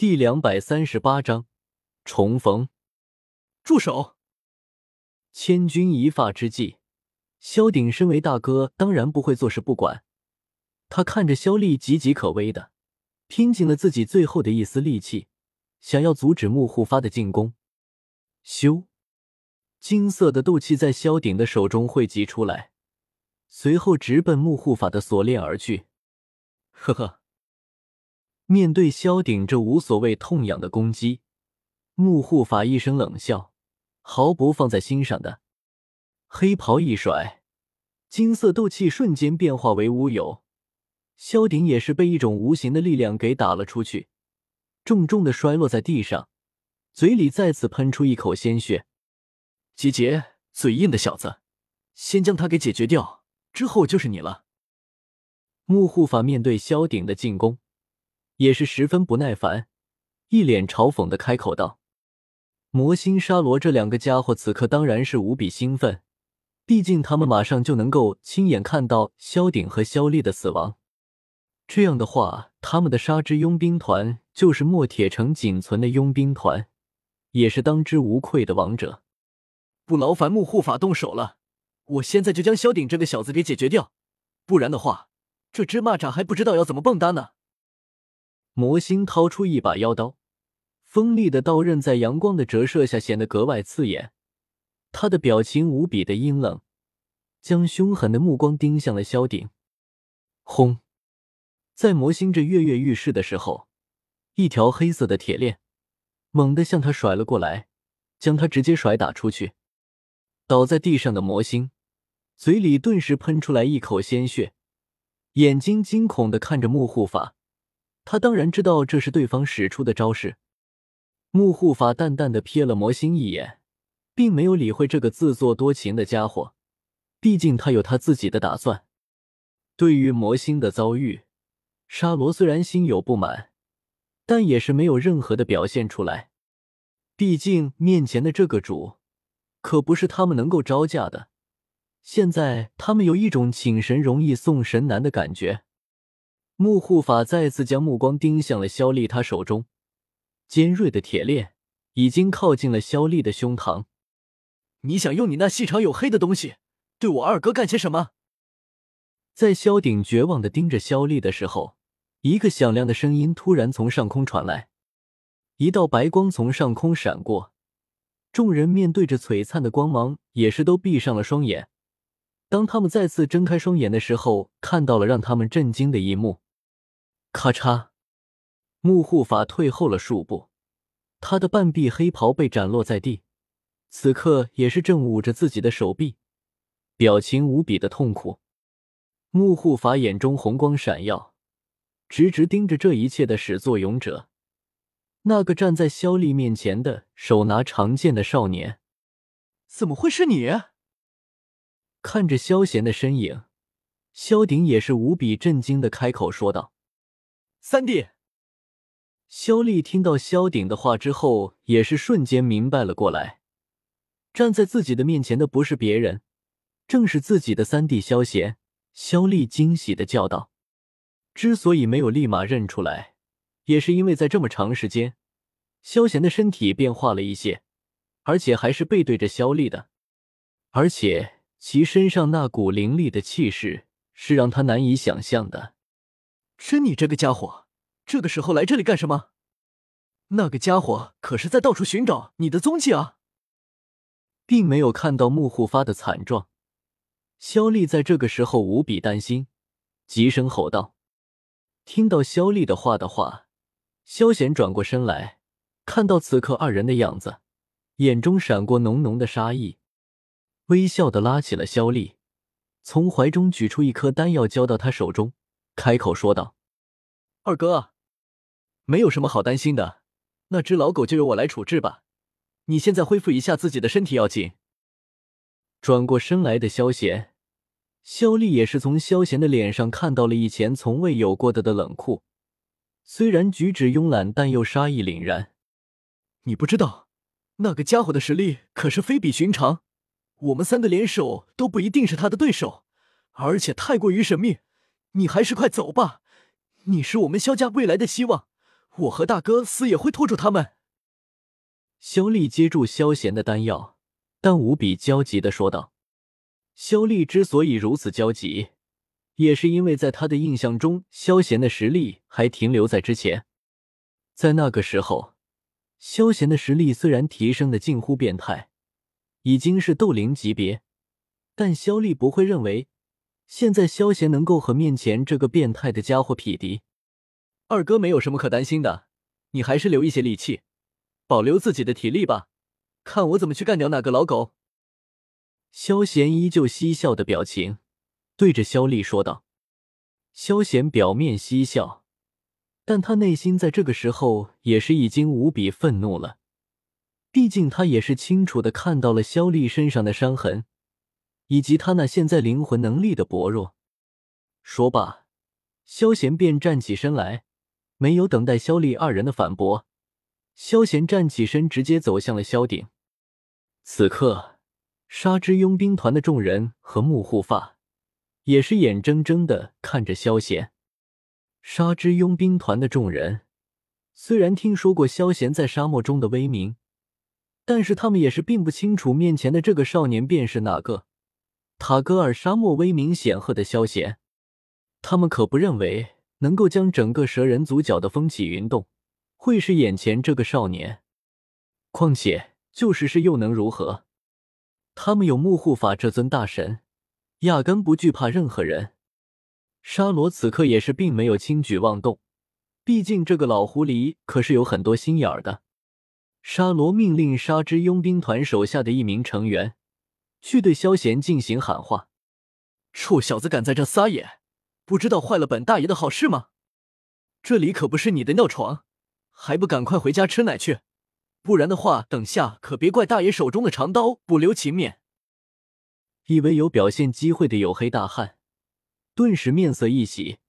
第两百三十八章重逢。住手！千钧一发之际，萧鼎身为大哥，当然不会坐视不管。他看着萧丽岌岌可危的，拼尽了自己最后的一丝力气，想要阻止木护发的进攻。咻！金色的斗气在萧鼎的手中汇集出来，随后直奔木护法的锁链而去。呵呵，面对萧鼎这无所谓痛痒的攻击，木护法一声冷笑，毫不放在心上的，黑袍一甩，金色斗气瞬间变化为乌有。萧鼎也是被一种无形的力量给打了出去，重重的摔落在地上，嘴里再次喷出一口鲜血。集结，嘴硬的小子，先将他给解决掉，之后就是你了。木护法面对萧鼎的进攻，也是十分不耐烦，一脸嘲讽的开口道：“魔星沙罗这两个家伙此刻当然是无比兴奋，毕竟他们马上就能够亲眼看到萧鼎和萧烈的死亡。”这样的话，他们的沙之佣兵团就是墨铁城仅存的佣兵团，也是当之无愧的王者。不劳烦木护法动手了，我现在就将萧鼎这个小子给解决掉，不然的话，这只蚂蚱还不知道要怎么蹦跶呢。魔星掏出一把妖刀，锋利的刀刃在阳光的折射下显得格外刺眼。他的表情无比的阴冷，将凶狠的目光盯向了萧鼎。轰！在魔星这跃跃欲试的时候，一条黑色的铁链猛地向他甩了过来，将他直接甩打出去。倒在地上的魔星嘴里顿时喷出来一口鲜血，眼睛惊恐的看着木护法。他当然知道这是对方使出的招式。木护法淡淡的瞥了魔星一眼，并没有理会这个自作多情的家伙，毕竟他有他自己的打算。对于魔星的遭遇，沙罗虽然心有不满，但也是没有任何的表现出来。毕竟面前的这个主，可不是他们能够招架的。现在他们有一种请神容易送神难的感觉。木护法再次将目光盯向了萧丽，他手中尖锐的铁链已经靠近了萧丽的胸膛。你想用你那细长黝黑的东西对我二哥干些什么？在萧鼎绝望的盯着萧丽的时候。一个响亮的声音突然从上空传来，一道白光从上空闪过，众人面对着璀璨的光芒，也是都闭上了双眼。当他们再次睁开双眼的时候，看到了让他们震惊的一幕：咔嚓，木护法退后了数步，他的半臂黑袍被斩落在地，此刻也是正捂着自己的手臂，表情无比的痛苦。木护法眼中红光闪耀。直直盯着这一切的始作俑者，那个站在萧丽面前的手拿长剑的少年，怎么会是你？看着萧贤的身影，萧鼎也是无比震惊的开口说道：“三弟。”萧丽听到萧鼎的话之后，也是瞬间明白了过来，站在自己的面前的不是别人，正是自己的三弟萧贤。萧丽惊喜的叫道。之所以没有立马认出来，也是因为在这么长时间，萧贤的身体变化了一些，而且还是背对着萧丽的，而且其身上那股凌厉的气势是让他难以想象的。真你这个家伙，这个时候来这里干什么？那个家伙可是在到处寻找你的踪迹啊！并没有看到木护发的惨状，萧丽在这个时候无比担心，急声吼道。听到萧丽的话的话，萧贤转过身来，看到此刻二人的样子，眼中闪过浓浓的杀意，微笑的拉起了萧丽，从怀中取出一颗丹药交到他手中，开口说道：“二哥，没有什么好担心的，那只老狗就由我来处置吧。你现在恢复一下自己的身体要紧。”转过身来的萧贤。萧丽也是从萧贤的脸上看到了以前从未有过的的冷酷，虽然举止慵懒，但又杀意凛然。你不知道，那个家伙的实力可是非比寻常，我们三个联手都不一定是他的对手，而且太过于神秘。你还是快走吧，你是我们萧家未来的希望，我和大哥死也会拖住他们。肖丽接住萧贤的丹药，但无比焦急的说道：“萧丽之所以如此焦急，也是因为在他的印象中，萧贤的实力还停留在之前。在那个时候，萧贤的实力虽然提升的近乎变态，已经是斗灵级别，但萧丽不会认为现在萧贤能够和面前这个变态的家伙匹敌。二哥没有什么可担心的，你还是留一些力气。”保留自己的体力吧，看我怎么去干掉那个老狗。萧贤依旧嬉笑的表情，对着萧丽说道。萧贤表面嬉笑，但他内心在这个时候也是已经无比愤怒了。毕竟他也是清楚的看到了萧丽身上的伤痕，以及他那现在灵魂能力的薄弱。说罢，萧贤便站起身来，没有等待萧丽二人的反驳。萧贤站起身，直接走向了萧鼎。此刻，沙之佣兵团的众人和木护法也是眼睁睁的看着萧贤。沙之佣兵团的众人虽然听说过萧贤在沙漠中的威名，但是他们也是并不清楚面前的这个少年便是哪个塔戈尔沙漠威名显赫的萧贤。他们可不认为能够将整个蛇人族搅得风起云动。会是眼前这个少年，况且就是是又能如何？他们有木护法这尊大神，压根不惧怕任何人。沙罗此刻也是并没有轻举妄动，毕竟这个老狐狸可是有很多心眼儿的。沙罗命令沙之佣兵团手下的一名成员去对萧贤进行喊话：“臭小子，敢在这撒野，不知道坏了本大爷的好事吗？这里可不是你的尿床！”还不赶快回家吃奶去，不然的话，等下可别怪大爷手中的长刀不留情面。以为有表现机会的黝黑大汉，顿时面色一喜，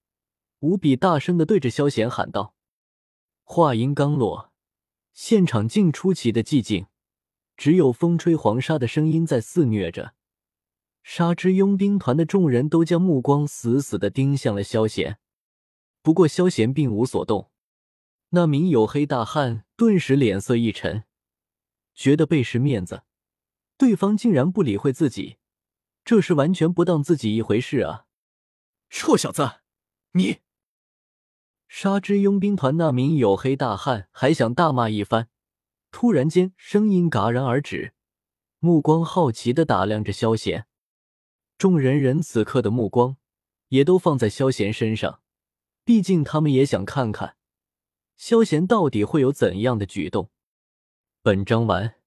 无比大声的对着萧贤喊道：“话音刚落，现场竟出奇的寂静，只有风吹黄沙的声音在肆虐着。沙之佣兵团的众人都将目光死死的盯向了萧贤，不过萧贤并无所动。”那名黝黑大汉顿时脸色一沉，觉得背时面子，对方竟然不理会自己，这是完全不当自己一回事啊！臭小子，你！沙之佣兵团那名黝黑大汉还想大骂一番，突然间声音戛然而止，目光好奇的打量着萧贤。众人人此刻的目光也都放在萧贤身上，毕竟他们也想看看。萧贤到底会有怎样的举动？本章完。